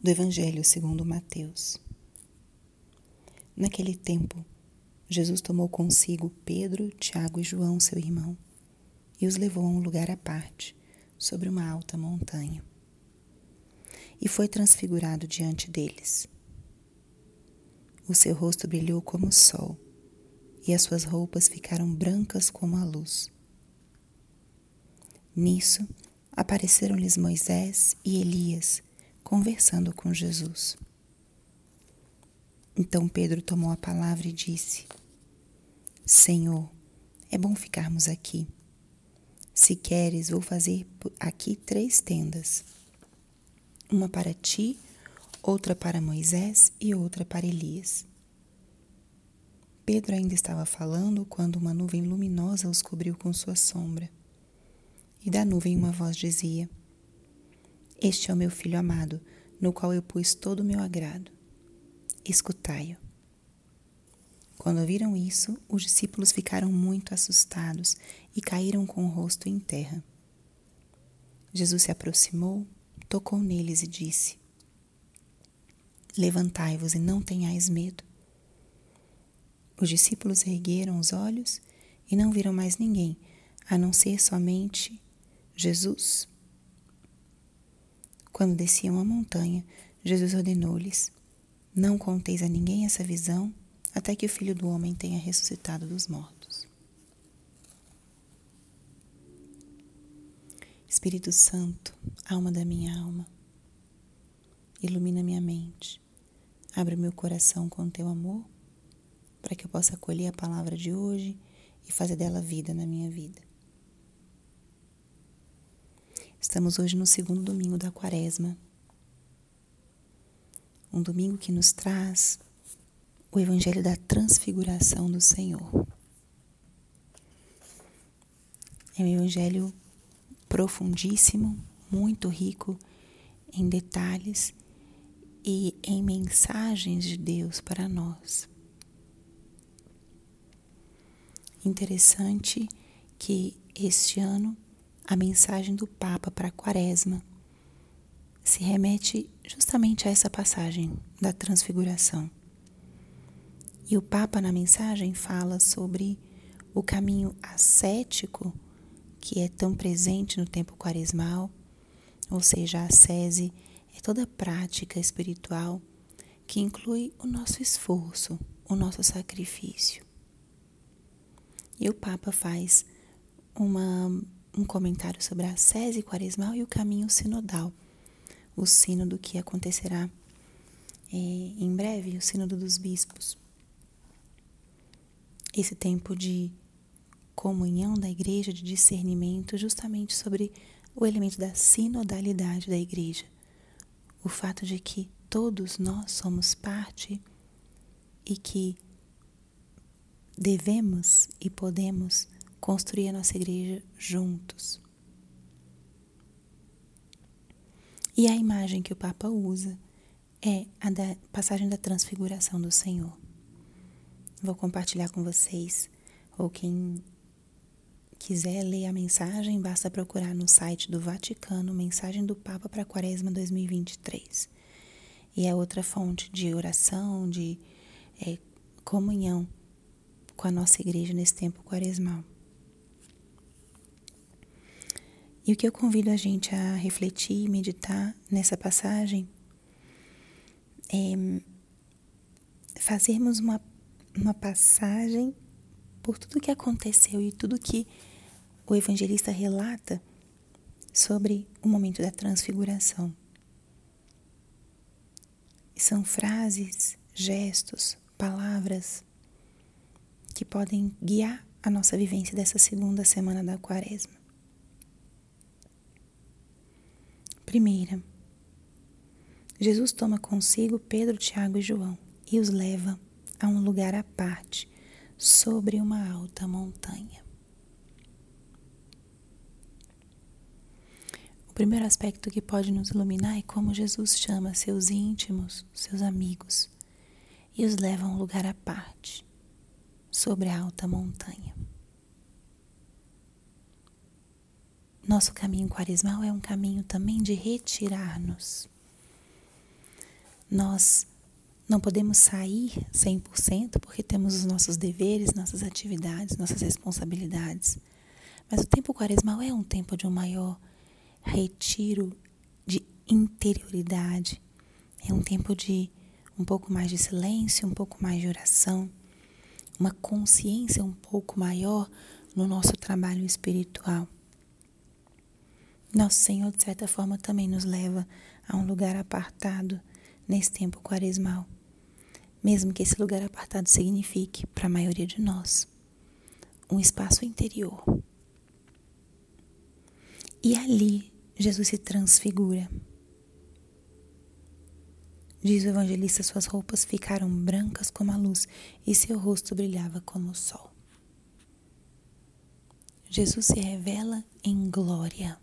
do Evangelho segundo Mateus. Naquele tempo, Jesus tomou consigo Pedro, Tiago e João, seu irmão, e os levou a um lugar à parte, sobre uma alta montanha. E foi transfigurado diante deles. O seu rosto brilhou como o sol, e as suas roupas ficaram brancas como a luz. Nisso, apareceram-lhes Moisés e Elias conversando com Jesus. Então Pedro tomou a palavra e disse: Senhor, é bom ficarmos aqui. Se queres, vou fazer aqui três tendas: uma para ti, outra para Moisés e outra para Elias. Pedro ainda estava falando quando uma nuvem luminosa os cobriu com sua sombra. E da nuvem uma voz dizia: este é o meu filho amado, no qual eu pus todo o meu agrado. Escutai-o. Quando ouviram isso, os discípulos ficaram muito assustados e caíram com o rosto em terra. Jesus se aproximou, tocou neles e disse: Levantai-vos e não tenhais medo. Os discípulos ergueram os olhos e não viram mais ninguém, a não ser somente Jesus quando desciam a montanha, Jesus ordenou-lhes: Não conteis a ninguém essa visão, até que o filho do homem tenha ressuscitado dos mortos. Espírito Santo, alma da minha alma, ilumina minha mente, abre meu coração com teu amor, para que eu possa acolher a palavra de hoje e fazer dela vida na minha vida. Estamos hoje no segundo domingo da quaresma. Um domingo que nos traz o Evangelho da Transfiguração do Senhor. É um Evangelho profundíssimo, muito rico em detalhes e em mensagens de Deus para nós. Interessante que este ano a mensagem do Papa para a Quaresma se remete justamente a essa passagem da Transfiguração. E o Papa, na mensagem, fala sobre o caminho ascético que é tão presente no tempo quaresmal, ou seja, a ascese é toda prática espiritual que inclui o nosso esforço, o nosso sacrifício. E o Papa faz uma um comentário sobre a sese quaresmal e o caminho sinodal, o sínodo que acontecerá é, em breve, o sínodo dos bispos. Esse tempo de comunhão da igreja, de discernimento, justamente sobre o elemento da sinodalidade da igreja, o fato de que todos nós somos parte e que devemos e podemos construir a nossa igreja juntos. E a imagem que o Papa usa é a da passagem da transfiguração do Senhor. Vou compartilhar com vocês, ou quem quiser ler a mensagem, basta procurar no site do Vaticano Mensagem do Papa para Quaresma 2023. E é outra fonte de oração, de é, comunhão com a nossa igreja nesse tempo quaresmal. E o que eu convido a gente a refletir e meditar nessa passagem é fazermos uma, uma passagem por tudo que aconteceu e tudo que o evangelista relata sobre o momento da transfiguração. São frases, gestos, palavras que podem guiar a nossa vivência dessa segunda semana da quaresma. Primeira, Jesus toma consigo Pedro, Tiago e João e os leva a um lugar à parte, sobre uma alta montanha. O primeiro aspecto que pode nos iluminar é como Jesus chama seus íntimos, seus amigos, e os leva a um lugar à parte, sobre a alta montanha. Nosso caminho quaresmal é um caminho também de retirar-nos. Nós não podemos sair 100% porque temos os nossos deveres, nossas atividades, nossas responsabilidades. Mas o tempo quaresmal é um tempo de um maior retiro de interioridade. É um tempo de um pouco mais de silêncio, um pouco mais de oração, uma consciência um pouco maior no nosso trabalho espiritual. Nosso Senhor, de certa forma, também nos leva a um lugar apartado nesse tempo quaresmal mesmo que esse lugar apartado signifique, para a maioria de nós, um espaço interior. E ali Jesus se transfigura. Diz o evangelista: suas roupas ficaram brancas como a luz e seu rosto brilhava como o sol. Jesus se revela em glória.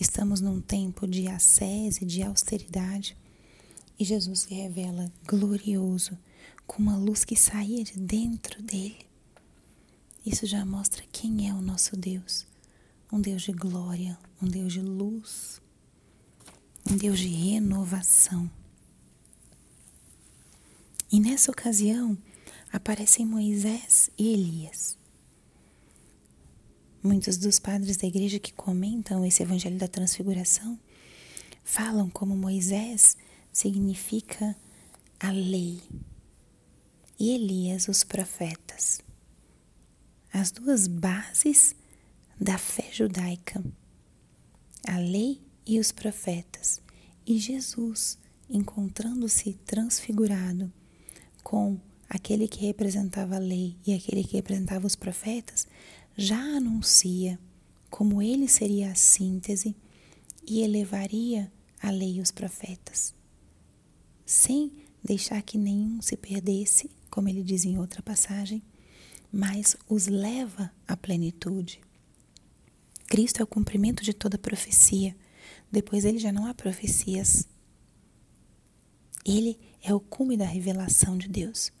Estamos num tempo de ascese, de austeridade e Jesus se revela glorioso, com uma luz que saía de dentro dele. Isso já mostra quem é o nosso Deus. Um Deus de glória, um Deus de luz, um Deus de renovação. E nessa ocasião aparecem Moisés e Elias. Muitos dos padres da igreja que comentam esse evangelho da transfiguração falam como Moisés significa a lei e Elias os profetas. As duas bases da fé judaica, a lei e os profetas. E Jesus, encontrando-se transfigurado com aquele que representava a lei e aquele que representava os profetas, já anuncia como ele seria a síntese e elevaria a lei e os profetas sem deixar que nenhum se perdesse, como ele diz em outra passagem, mas os leva à plenitude. Cristo é o cumprimento de toda profecia. Depois ele já não há profecias. Ele é o cume da revelação de Deus.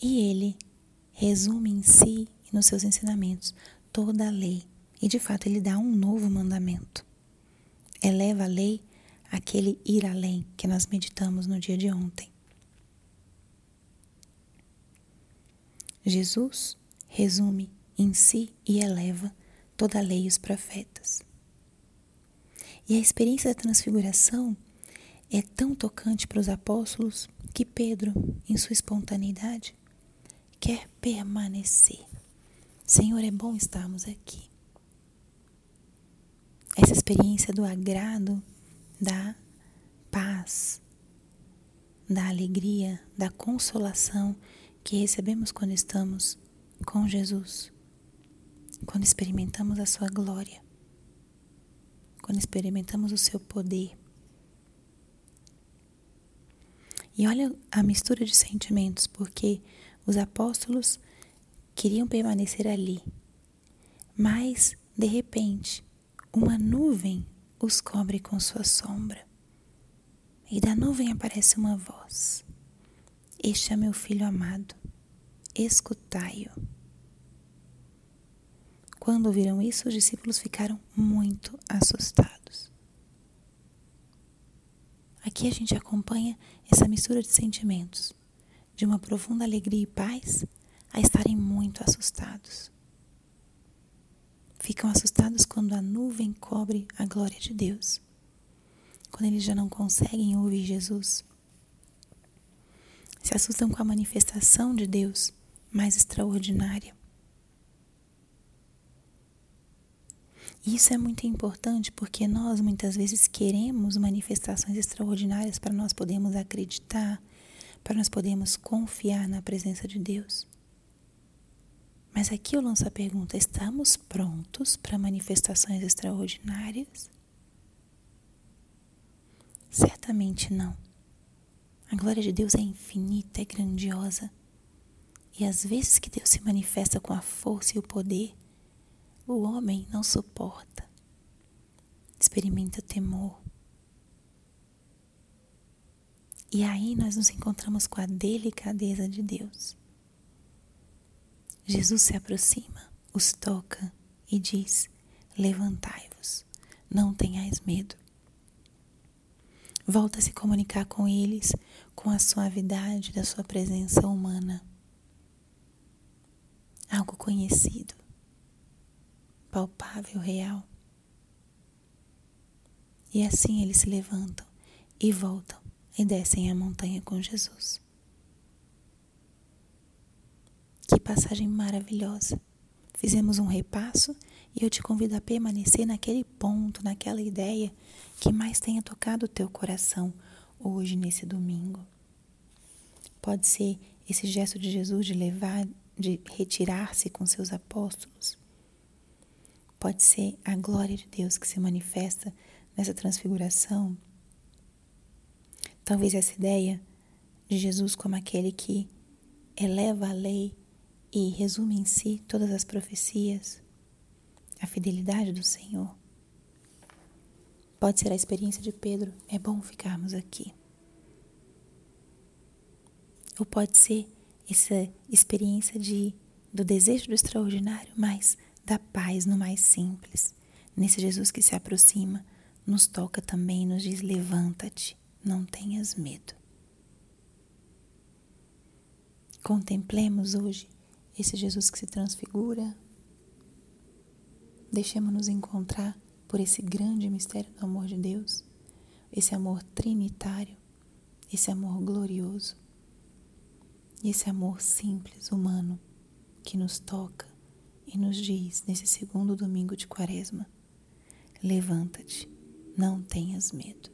E ele resume em si e nos seus ensinamentos toda a lei. E de fato ele dá um novo mandamento. Eleva a lei aquele ir além que nós meditamos no dia de ontem. Jesus resume em si e eleva toda a lei e os profetas. E a experiência da transfiguração é tão tocante para os apóstolos que Pedro, em sua espontaneidade, quer permanecer. Senhor, é bom estarmos aqui. Essa experiência do agrado da paz, da alegria, da consolação que recebemos quando estamos com Jesus, quando experimentamos a Sua glória, quando experimentamos o Seu poder. E olha a mistura de sentimentos, porque os apóstolos queriam permanecer ali, mas de repente uma nuvem os cobre com sua sombra. E da nuvem aparece uma voz: Este é meu filho amado, escutai-o. Quando ouviram isso, os discípulos ficaram muito assustados. Aqui a gente acompanha essa mistura de sentimentos, de uma profunda alegria e paz a estarem muito assustados ficam assustados quando a nuvem cobre a glória de Deus, quando eles já não conseguem ouvir Jesus. Se assustam com a manifestação de Deus mais extraordinária. Isso é muito importante porque nós muitas vezes queremos manifestações extraordinárias para nós podermos acreditar, para nós podermos confiar na presença de Deus. Mas aqui eu lanço a pergunta: estamos prontos para manifestações extraordinárias? Certamente não. A glória de Deus é infinita, é grandiosa. E às vezes que Deus se manifesta com a força e o poder, o homem não suporta, experimenta temor. E aí nós nos encontramos com a delicadeza de Deus. Jesus se aproxima, os toca e diz: Levantai-vos, não tenhais medo. Volta a se comunicar com eles com a suavidade da sua presença humana. Algo conhecido, palpável, real. E assim eles se levantam e voltam e descem a montanha com Jesus. Que passagem maravilhosa! Fizemos um repasso e eu te convido a permanecer naquele ponto, naquela ideia que mais tenha tocado o teu coração hoje, nesse domingo. Pode ser esse gesto de Jesus de levar, de retirar-se com seus apóstolos. Pode ser a glória de Deus que se manifesta nessa transfiguração. Talvez essa ideia de Jesus como aquele que eleva a lei e resume em si todas as profecias, a fidelidade do Senhor. Pode ser a experiência de Pedro, é bom ficarmos aqui. Ou pode ser essa experiência de do desejo do extraordinário, mas da paz no mais simples. Nesse Jesus que se aproxima, nos toca também nos diz: levanta-te, não tenhas medo. Contemplemos hoje esse Jesus que se transfigura. Deixemos-nos encontrar por esse grande mistério do amor de Deus, esse amor trinitário, esse amor glorioso, esse amor simples, humano, que nos toca e nos diz nesse segundo domingo de Quaresma: levanta-te não tenhas medo.